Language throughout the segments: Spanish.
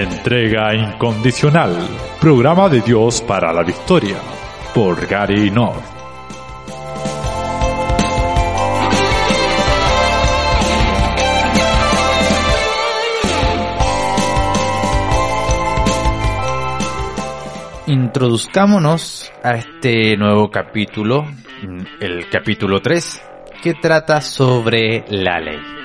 Entrega incondicional. Programa de Dios para la victoria. Por Gary North. Introduzcámonos a este nuevo capítulo, el capítulo 3, que trata sobre la ley.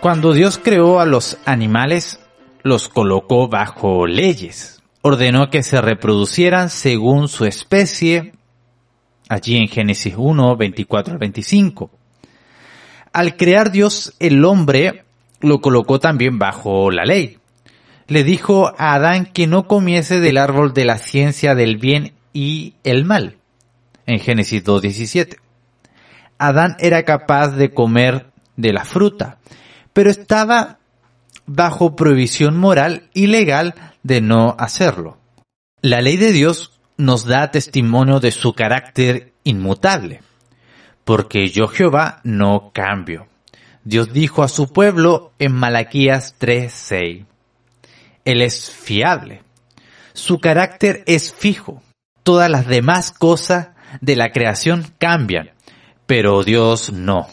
Cuando Dios creó a los animales, los colocó bajo leyes. Ordenó que se reproducieran según su especie, allí en Génesis 1, 24 al 25. Al crear Dios el hombre, lo colocó también bajo la ley. Le dijo a Adán que no comiese del árbol de la ciencia del bien y el mal, en Génesis 2.17. Adán era capaz de comer de la fruta, pero estaba bajo prohibición moral y legal de no hacerlo. La ley de Dios nos da testimonio de su carácter inmutable, porque yo Jehová no cambio. Dios dijo a su pueblo en Malaquías 3:6. Él es fiable. Su carácter es fijo. Todas las demás cosas de la creación cambian, pero Dios no.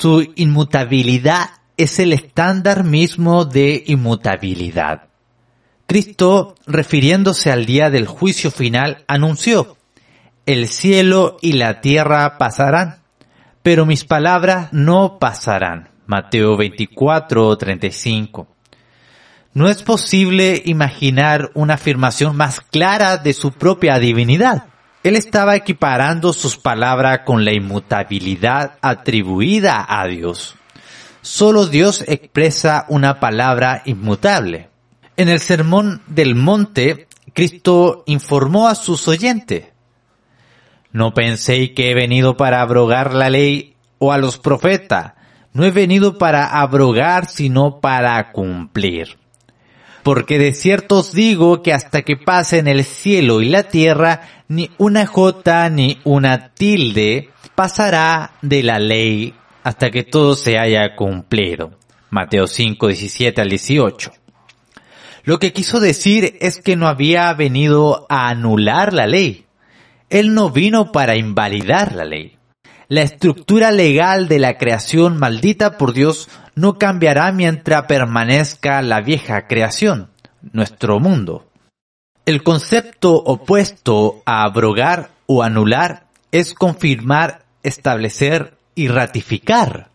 Su inmutabilidad es el estándar mismo de inmutabilidad. Cristo, refiriéndose al día del juicio final, anunció, el cielo y la tierra pasarán, pero mis palabras no pasarán. Mateo 24, 35. No es posible imaginar una afirmación más clara de su propia divinidad. Él estaba equiparando sus palabras con la inmutabilidad atribuida a Dios. Solo Dios expresa una palabra inmutable. En el Sermón del Monte, Cristo informó a sus oyentes, No penséis que he venido para abrogar la ley o a los profetas, no he venido para abrogar sino para cumplir. Porque de cierto os digo que hasta que pasen el cielo y la tierra, ni una jota ni una tilde pasará de la ley hasta que todo se haya cumplido. Mateo 5, 17 al 18. Lo que quiso decir es que no había venido a anular la ley. Él no vino para invalidar la ley. La estructura legal de la creación maldita por Dios no cambiará mientras permanezca la vieja creación, nuestro mundo. El concepto opuesto a abrogar o anular es confirmar, establecer y ratificar.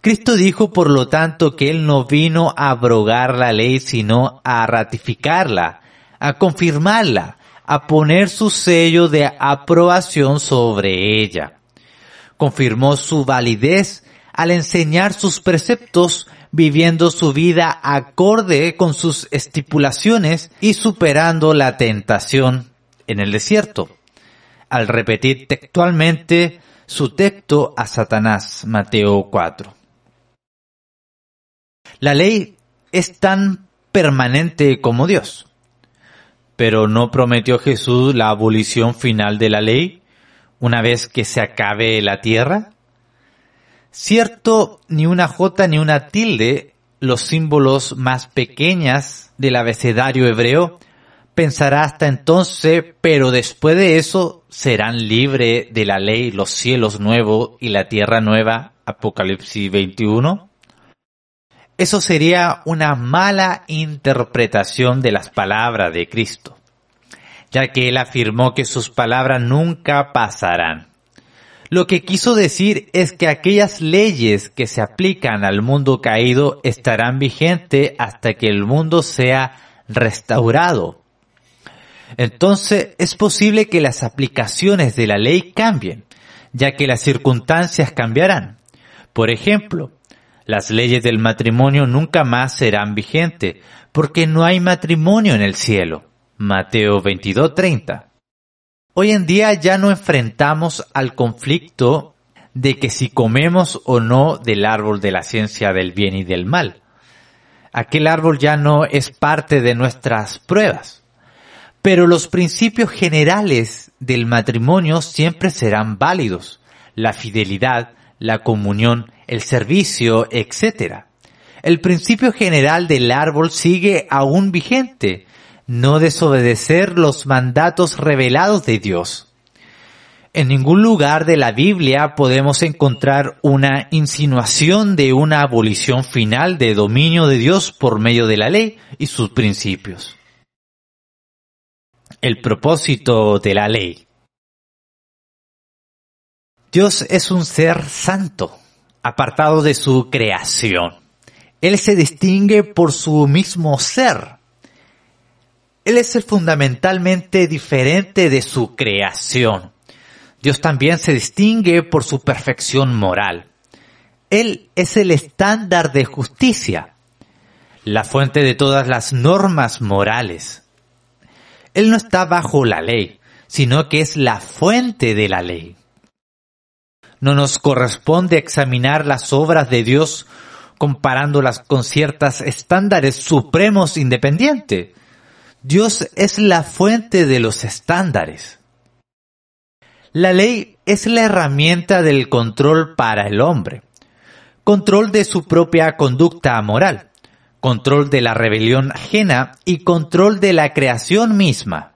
Cristo dijo, por lo tanto, que Él no vino a abrogar la ley, sino a ratificarla, a confirmarla, a poner su sello de aprobación sobre ella confirmó su validez al enseñar sus preceptos, viviendo su vida acorde con sus estipulaciones y superando la tentación en el desierto, al repetir textualmente su texto a Satanás, Mateo 4. La ley es tan permanente como Dios. Pero ¿no prometió Jesús la abolición final de la ley? una vez que se acabe la tierra? Cierto, ni una J ni una tilde, los símbolos más pequeñas del abecedario hebreo, pensará hasta entonces, pero después de eso serán libres de la ley los cielos nuevos y la tierra nueva, Apocalipsis 21. Eso sería una mala interpretación de las palabras de Cristo ya que él afirmó que sus palabras nunca pasarán. Lo que quiso decir es que aquellas leyes que se aplican al mundo caído estarán vigentes hasta que el mundo sea restaurado. Entonces es posible que las aplicaciones de la ley cambien, ya que las circunstancias cambiarán. Por ejemplo, las leyes del matrimonio nunca más serán vigentes, porque no hay matrimonio en el cielo. Mateo 22:30. Hoy en día ya no enfrentamos al conflicto de que si comemos o no del árbol de la ciencia del bien y del mal. Aquel árbol ya no es parte de nuestras pruebas. Pero los principios generales del matrimonio siempre serán válidos. La fidelidad, la comunión, el servicio, etc. El principio general del árbol sigue aún vigente. No desobedecer los mandatos revelados de Dios. En ningún lugar de la Biblia podemos encontrar una insinuación de una abolición final de dominio de Dios por medio de la ley y sus principios. El propósito de la ley. Dios es un ser santo, apartado de su creación. Él se distingue por su mismo ser. Él es el fundamentalmente diferente de su creación. Dios también se distingue por su perfección moral. Él es el estándar de justicia, la fuente de todas las normas morales. Él no está bajo la ley, sino que es la fuente de la ley. No nos corresponde examinar las obras de Dios comparándolas con ciertos estándares supremos independientes. Dios es la fuente de los estándares. La ley es la herramienta del control para el hombre. Control de su propia conducta moral, control de la rebelión ajena y control de la creación misma.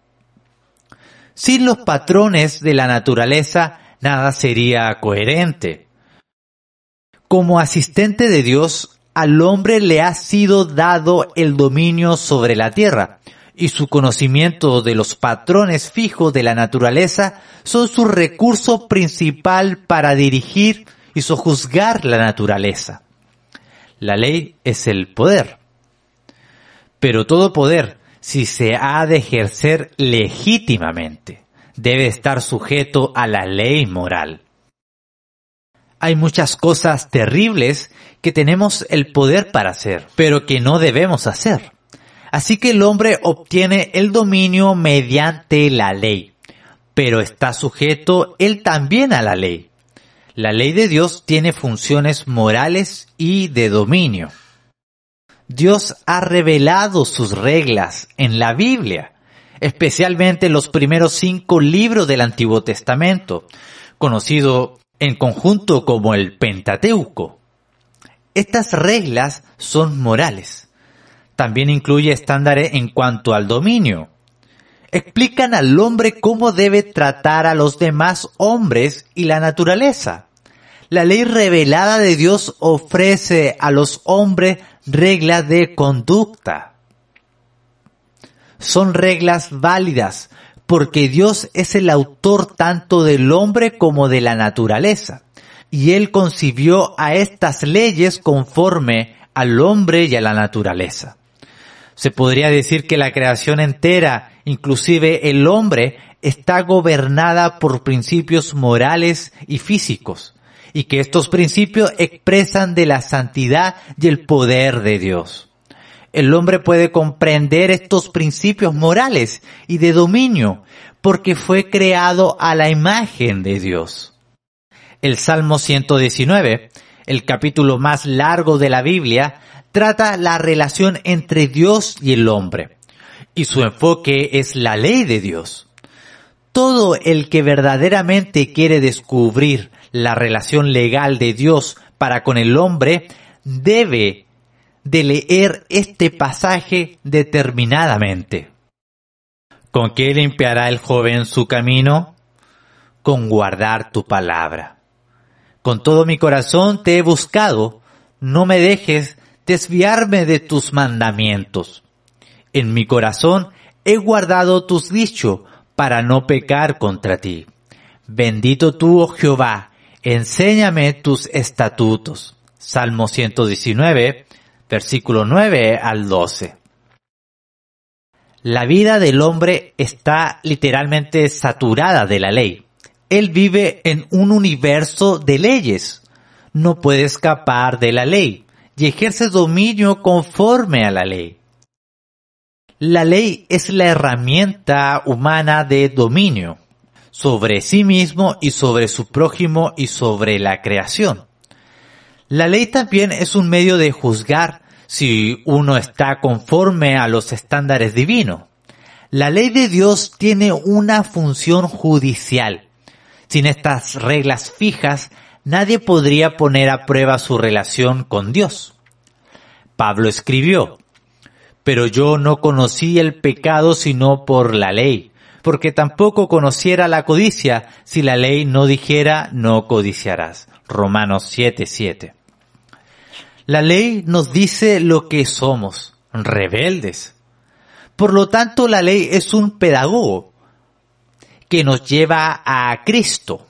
Sin los patrones de la naturaleza, nada sería coherente. Como asistente de Dios, al hombre le ha sido dado el dominio sobre la tierra, y su conocimiento de los patrones fijos de la naturaleza son su recurso principal para dirigir y sojuzgar la naturaleza. La ley es el poder. Pero todo poder, si se ha de ejercer legítimamente, debe estar sujeto a la ley moral. Hay muchas cosas terribles que tenemos el poder para hacer, pero que no debemos hacer. Así que el hombre obtiene el dominio mediante la ley, pero está sujeto él también a la ley. La ley de Dios tiene funciones morales y de dominio. Dios ha revelado sus reglas en la Biblia, especialmente los primeros cinco libros del Antiguo Testamento, conocido en conjunto como el Pentateuco. Estas reglas son morales también incluye estándares en cuanto al dominio. Explican al hombre cómo debe tratar a los demás hombres y la naturaleza. La ley revelada de Dios ofrece a los hombres reglas de conducta. Son reglas válidas porque Dios es el autor tanto del hombre como de la naturaleza. Y Él concibió a estas leyes conforme al hombre y a la naturaleza. Se podría decir que la creación entera, inclusive el hombre, está gobernada por principios morales y físicos, y que estos principios expresan de la santidad y el poder de Dios. El hombre puede comprender estos principios morales y de dominio, porque fue creado a la imagen de Dios. El Salmo 119, el capítulo más largo de la Biblia, trata la relación entre Dios y el hombre, y su enfoque es la ley de Dios. Todo el que verdaderamente quiere descubrir la relación legal de Dios para con el hombre debe de leer este pasaje determinadamente. ¿Con qué limpiará el joven su camino? Con guardar tu palabra. Con todo mi corazón te he buscado, no me dejes desviarme de tus mandamientos. En mi corazón he guardado tus dichos para no pecar contra ti. Bendito tú, oh Jehová, enséñame tus estatutos. Salmo 119, versículo 9 al 12. La vida del hombre está literalmente saturada de la ley. Él vive en un universo de leyes. No puede escapar de la ley y ejerce dominio conforme a la ley. La ley es la herramienta humana de dominio sobre sí mismo y sobre su prójimo y sobre la creación. La ley también es un medio de juzgar si uno está conforme a los estándares divinos. La ley de Dios tiene una función judicial. Sin estas reglas fijas, nadie podría poner a prueba su relación con Dios. Pablo escribió, pero yo no conocí el pecado sino por la ley, porque tampoco conociera la codicia si la ley no dijera no codiciarás. Romanos 7:7. La ley nos dice lo que somos, rebeldes. Por lo tanto, la ley es un pedagogo que nos lleva a Cristo,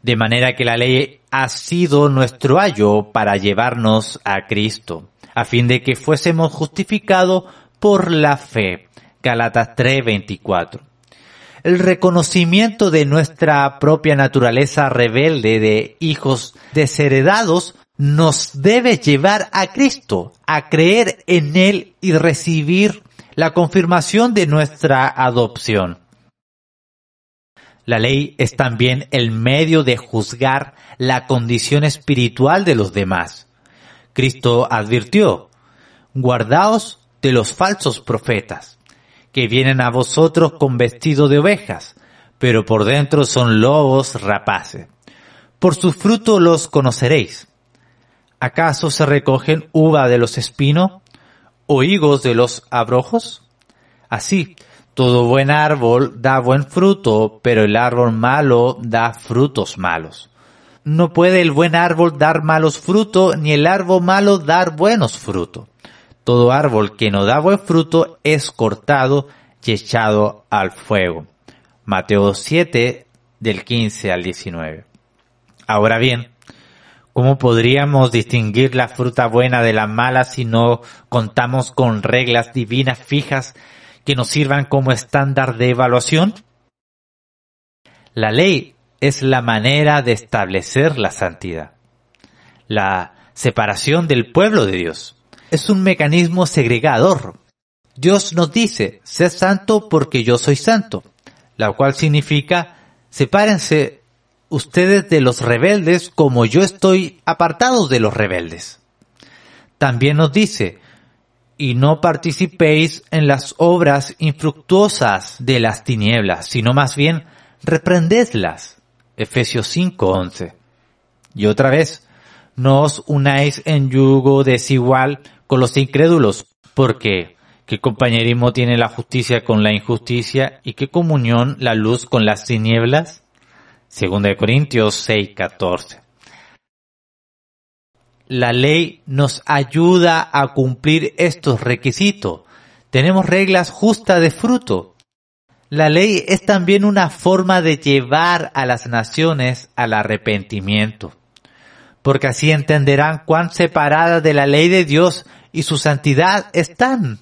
de manera que la ley ha sido nuestro ayo para llevarnos a Cristo, a fin de que fuésemos justificados por la fe. Galatas 3:24 el reconocimiento de nuestra propia naturaleza rebelde de hijos desheredados nos debe llevar a Cristo, a creer en Él y recibir la confirmación de nuestra adopción. La ley es también el medio de juzgar la condición espiritual de los demás. Cristo advirtió, guardaos de los falsos profetas que vienen a vosotros con vestido de ovejas, pero por dentro son lobos rapaces. Por su fruto los conoceréis. ¿Acaso se recogen uva de los espinos o higos de los abrojos? Así, todo buen árbol da buen fruto, pero el árbol malo da frutos malos. No puede el buen árbol dar malos frutos, ni el árbol malo dar buenos frutos. Todo árbol que no da buen fruto es cortado y echado al fuego. Mateo 7 del 15 al 19. Ahora bien, ¿cómo podríamos distinguir la fruta buena de la mala si no contamos con reglas divinas fijas que nos sirvan como estándar de evaluación? La ley es la manera de establecer la santidad, la separación del pueblo de Dios es un mecanismo segregador. Dios nos dice, sé santo porque yo soy santo, la cual significa, sepárense ustedes de los rebeldes como yo estoy apartado de los rebeldes. También nos dice, y no participéis en las obras infructuosas de las tinieblas, sino más bien reprendedlas. Efesios 5:11. Y otra vez, no os unáis en yugo desigual con los incrédulos, porque ¿qué compañerismo tiene la justicia con la injusticia y qué comunión la luz con las tinieblas? Segunda Corintios 6, 14. La ley nos ayuda a cumplir estos requisitos. Tenemos reglas justas de fruto. La ley es también una forma de llevar a las naciones al arrepentimiento, porque así entenderán cuán separada de la ley de Dios y su santidad están.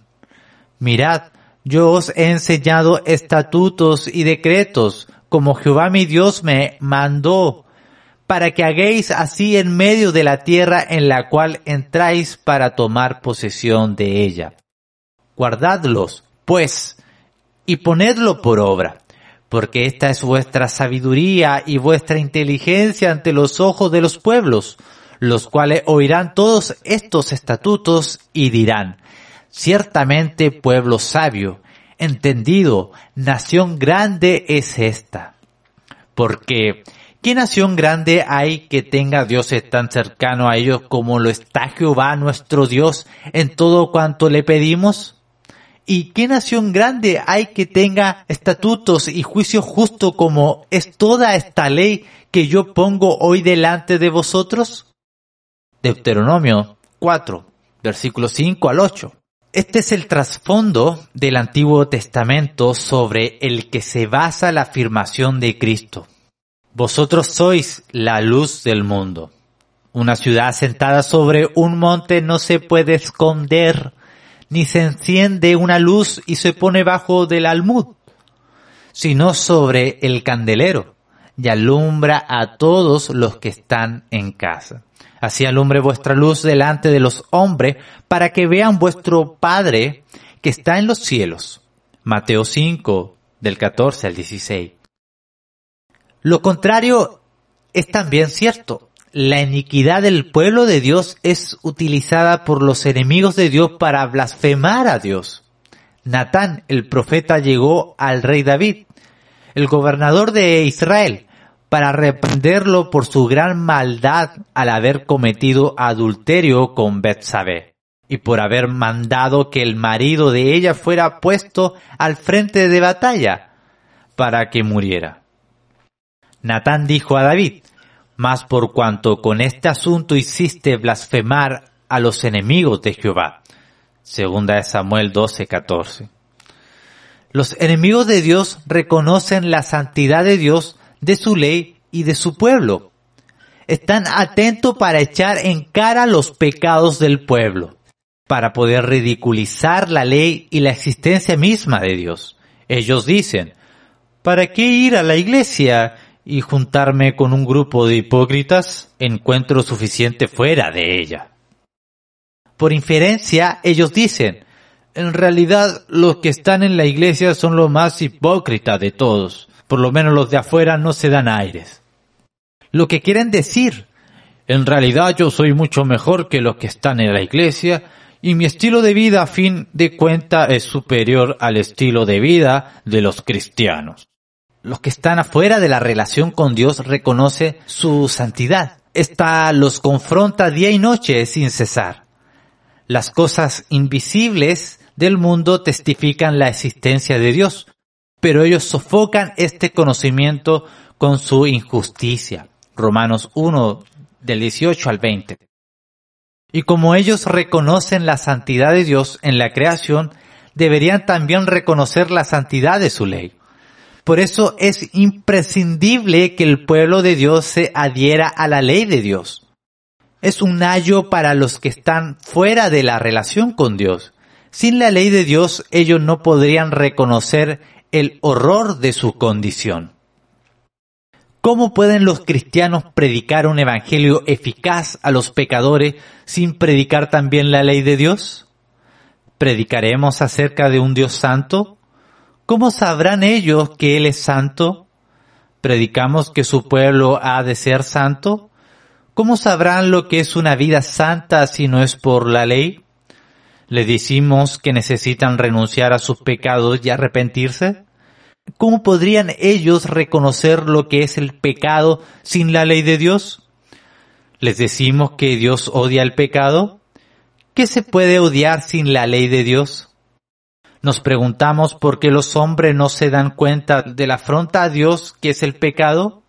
Mirad, yo os he enseñado estatutos y decretos, como Jehová mi Dios me mandó, para que hagáis así en medio de la tierra en la cual entráis para tomar posesión de ella. Guardadlos, pues, y ponedlo por obra, porque esta es vuestra sabiduría y vuestra inteligencia ante los ojos de los pueblos, los cuales oirán todos estos estatutos y dirán, ciertamente pueblo sabio, entendido, nación grande es esta. Porque, ¿qué nación grande hay que tenga dioses tan cercano a ellos como lo está Jehová nuestro Dios en todo cuanto le pedimos? ¿Y qué nación grande hay que tenga estatutos y juicios justos como es toda esta ley que yo pongo hoy delante de vosotros? Deuteronomio 4, versículos 5 al 8. Este es el trasfondo del Antiguo Testamento sobre el que se basa la afirmación de Cristo. Vosotros sois la luz del mundo. Una ciudad sentada sobre un monte no se puede esconder, ni se enciende una luz y se pone bajo del almud, sino sobre el candelero, y alumbra a todos los que están en casa. Así alumbre vuestra luz delante de los hombres, para que vean vuestro Padre que está en los cielos. Mateo 5, del 14 al 16. Lo contrario es también cierto. La iniquidad del pueblo de Dios es utilizada por los enemigos de Dios para blasfemar a Dios. Natán, el profeta, llegó al rey David, el gobernador de Israel, para reprenderlo por su gran maldad al haber cometido adulterio con Betsabé y por haber mandado que el marido de ella fuera puesto al frente de batalla para que muriera. Natán dijo a David, mas por cuanto con este asunto hiciste blasfemar a los enemigos de Jehová. Segunda de Samuel 12:14. Los enemigos de Dios reconocen la santidad de Dios de su ley y de su pueblo. Están atentos para echar en cara los pecados del pueblo, para poder ridiculizar la ley y la existencia misma de Dios. Ellos dicen, ¿para qué ir a la iglesia y juntarme con un grupo de hipócritas? Encuentro suficiente fuera de ella. Por inferencia, ellos dicen, en realidad los que están en la iglesia son los más hipócritas de todos por lo menos los de afuera no se dan aires. Lo que quieren decir, en realidad yo soy mucho mejor que los que están en la iglesia y mi estilo de vida a fin de cuenta es superior al estilo de vida de los cristianos. Los que están afuera de la relación con Dios reconoce su santidad. Esta los confronta día y noche sin cesar. Las cosas invisibles del mundo testifican la existencia de Dios, pero ellos sofocan este conocimiento con su injusticia. Romanos 1 del 18 al 20. Y como ellos reconocen la santidad de Dios en la creación, deberían también reconocer la santidad de su ley. Por eso es imprescindible que el pueblo de Dios se adhiera a la ley de Dios. Es un ayo para los que están fuera de la relación con Dios. Sin la ley de Dios ellos no podrían reconocer el horror de su condición. ¿Cómo pueden los cristianos predicar un evangelio eficaz a los pecadores sin predicar también la ley de Dios? ¿Predicaremos acerca de un Dios santo? ¿Cómo sabrán ellos que Él es santo? ¿Predicamos que su pueblo ha de ser santo? ¿Cómo sabrán lo que es una vida santa si no es por la ley? ¿Le decimos que necesitan renunciar a sus pecados y arrepentirse? ¿Cómo podrían ellos reconocer lo que es el pecado sin la ley de Dios? ¿Les decimos que Dios odia el pecado? ¿Qué se puede odiar sin la ley de Dios? Nos preguntamos por qué los hombres no se dan cuenta de la afronta a Dios que es el pecado.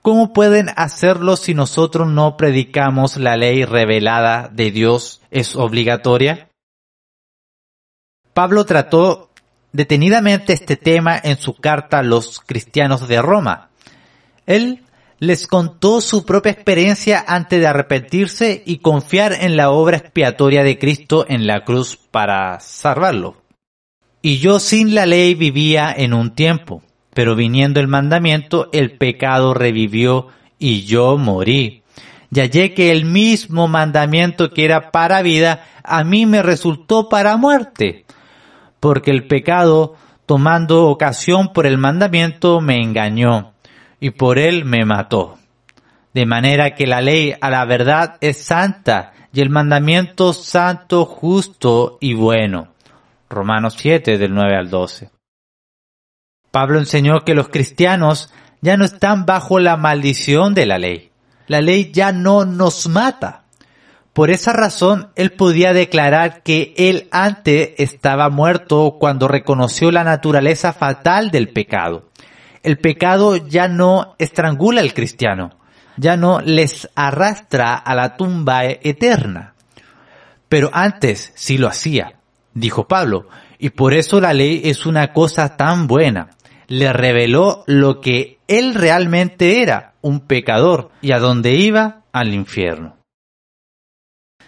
¿Cómo pueden hacerlo si nosotros no predicamos la ley revelada de Dios es obligatoria? Pablo trató detenidamente este tema en su carta a los cristianos de Roma. Él les contó su propia experiencia antes de arrepentirse y confiar en la obra expiatoria de Cristo en la cruz para salvarlo. Y yo sin la ley vivía en un tiempo, pero viniendo el mandamiento, el pecado revivió y yo morí. Y hallé que el mismo mandamiento que era para vida, a mí me resultó para muerte porque el pecado, tomando ocasión por el mandamiento, me engañó, y por él me mató. De manera que la ley a la verdad es santa, y el mandamiento santo, justo y bueno. Romanos 7 del 9 al 12. Pablo enseñó que los cristianos ya no están bajo la maldición de la ley. La ley ya no nos mata. Por esa razón, él podía declarar que él antes estaba muerto cuando reconoció la naturaleza fatal del pecado. El pecado ya no estrangula al cristiano, ya no les arrastra a la tumba eterna. Pero antes sí lo hacía, dijo Pablo, y por eso la ley es una cosa tan buena. Le reveló lo que él realmente era, un pecador, y a dónde iba, al infierno.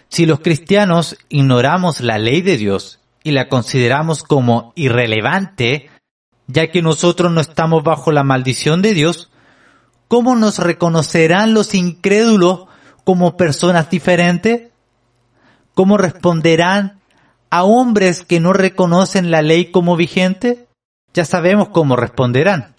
Si los cristianos ignoramos la ley de Dios y la consideramos como irrelevante, ya que nosotros no estamos bajo la maldición de Dios, ¿cómo nos reconocerán los incrédulos como personas diferentes? ¿Cómo responderán a hombres que no reconocen la ley como vigente? Ya sabemos cómo responderán.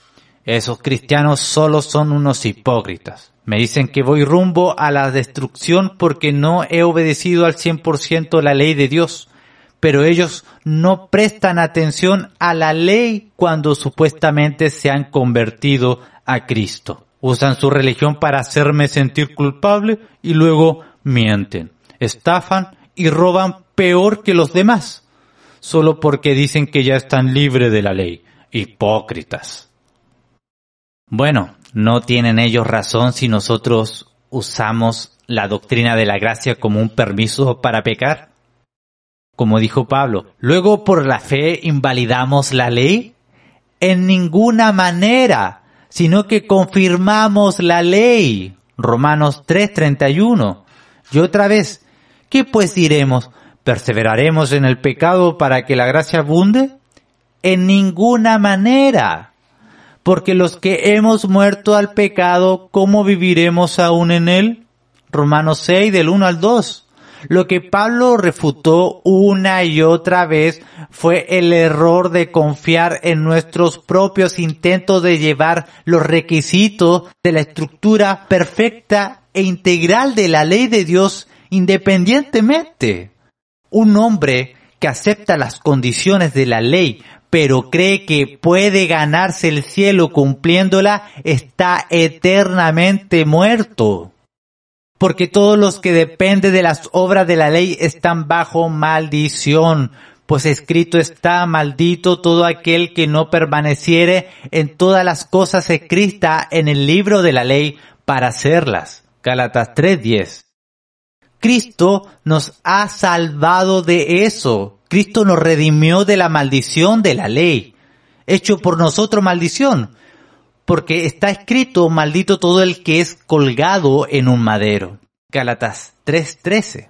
Esos cristianos solo son unos hipócritas. Me dicen que voy rumbo a la destrucción porque no he obedecido al 100% la ley de Dios, pero ellos no prestan atención a la ley cuando supuestamente se han convertido a Cristo. Usan su religión para hacerme sentir culpable y luego mienten, estafan y roban peor que los demás, solo porque dicen que ya están libres de la ley. Hipócritas. Bueno, no tienen ellos razón si nosotros usamos la doctrina de la gracia como un permiso para pecar. Como dijo Pablo, luego por la fe invalidamos la ley. En ninguna manera, sino que confirmamos la ley. Romanos 3:31. Y otra vez, ¿qué pues diremos? ¿Perseveraremos en el pecado para que la gracia abunde? En ninguna manera. Porque los que hemos muerto al pecado, ¿cómo viviremos aún en él? Romanos 6 del 1 al 2. Lo que Pablo refutó una y otra vez fue el error de confiar en nuestros propios intentos de llevar los requisitos de la estructura perfecta e integral de la ley de Dios independientemente. Un hombre que acepta las condiciones de la ley pero cree que puede ganarse el cielo cumpliéndola, está eternamente muerto. Porque todos los que dependen de las obras de la ley están bajo maldición, pues escrito está maldito todo aquel que no permaneciere en todas las cosas escritas en el libro de la ley para hacerlas. Gálatas 3:10. Cristo nos ha salvado de eso. Cristo nos redimió de la maldición de la ley, hecho por nosotros maldición, porque está escrito, maldito todo el que es colgado en un madero. Gálatas 3:13.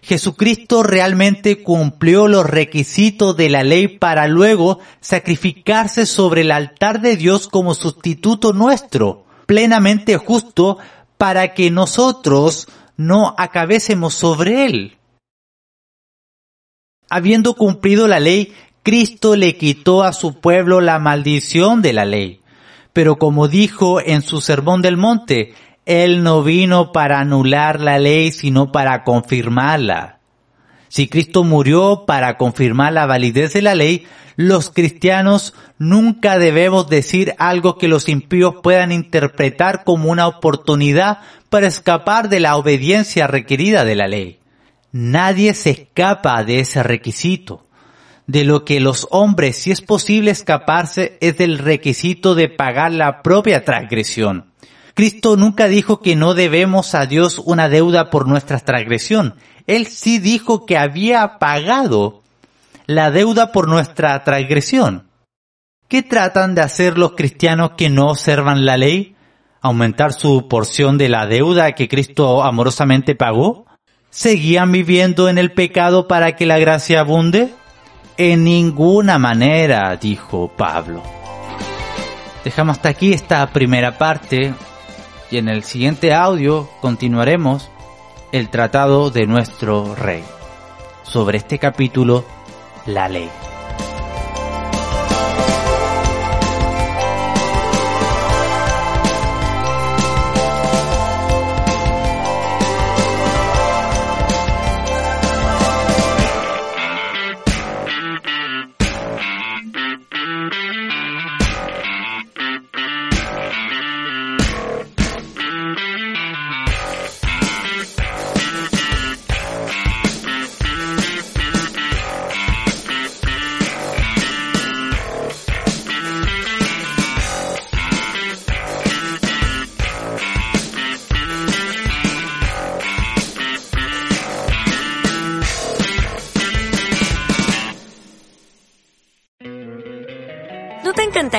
Jesucristo realmente cumplió los requisitos de la ley para luego sacrificarse sobre el altar de Dios como sustituto nuestro, plenamente justo, para que nosotros no acabésemos sobre él habiendo cumplido la ley, Cristo le quitó a su pueblo la maldición de la ley. Pero como dijo en su sermón del monte, Él no vino para anular la ley, sino para confirmarla. Si Cristo murió para confirmar la validez de la ley, los cristianos nunca debemos decir algo que los impíos puedan interpretar como una oportunidad para escapar de la obediencia requerida de la ley. Nadie se escapa de ese requisito. De lo que los hombres, si es posible escaparse, es del requisito de pagar la propia transgresión. Cristo nunca dijo que no debemos a Dios una deuda por nuestra transgresión. Él sí dijo que había pagado la deuda por nuestra transgresión. ¿Qué tratan de hacer los cristianos que no observan la ley? ¿Aumentar su porción de la deuda que Cristo amorosamente pagó? ¿Seguían viviendo en el pecado para que la gracia abunde? En ninguna manera, dijo Pablo. Dejamos hasta aquí esta primera parte y en el siguiente audio continuaremos el tratado de nuestro rey. Sobre este capítulo, la ley.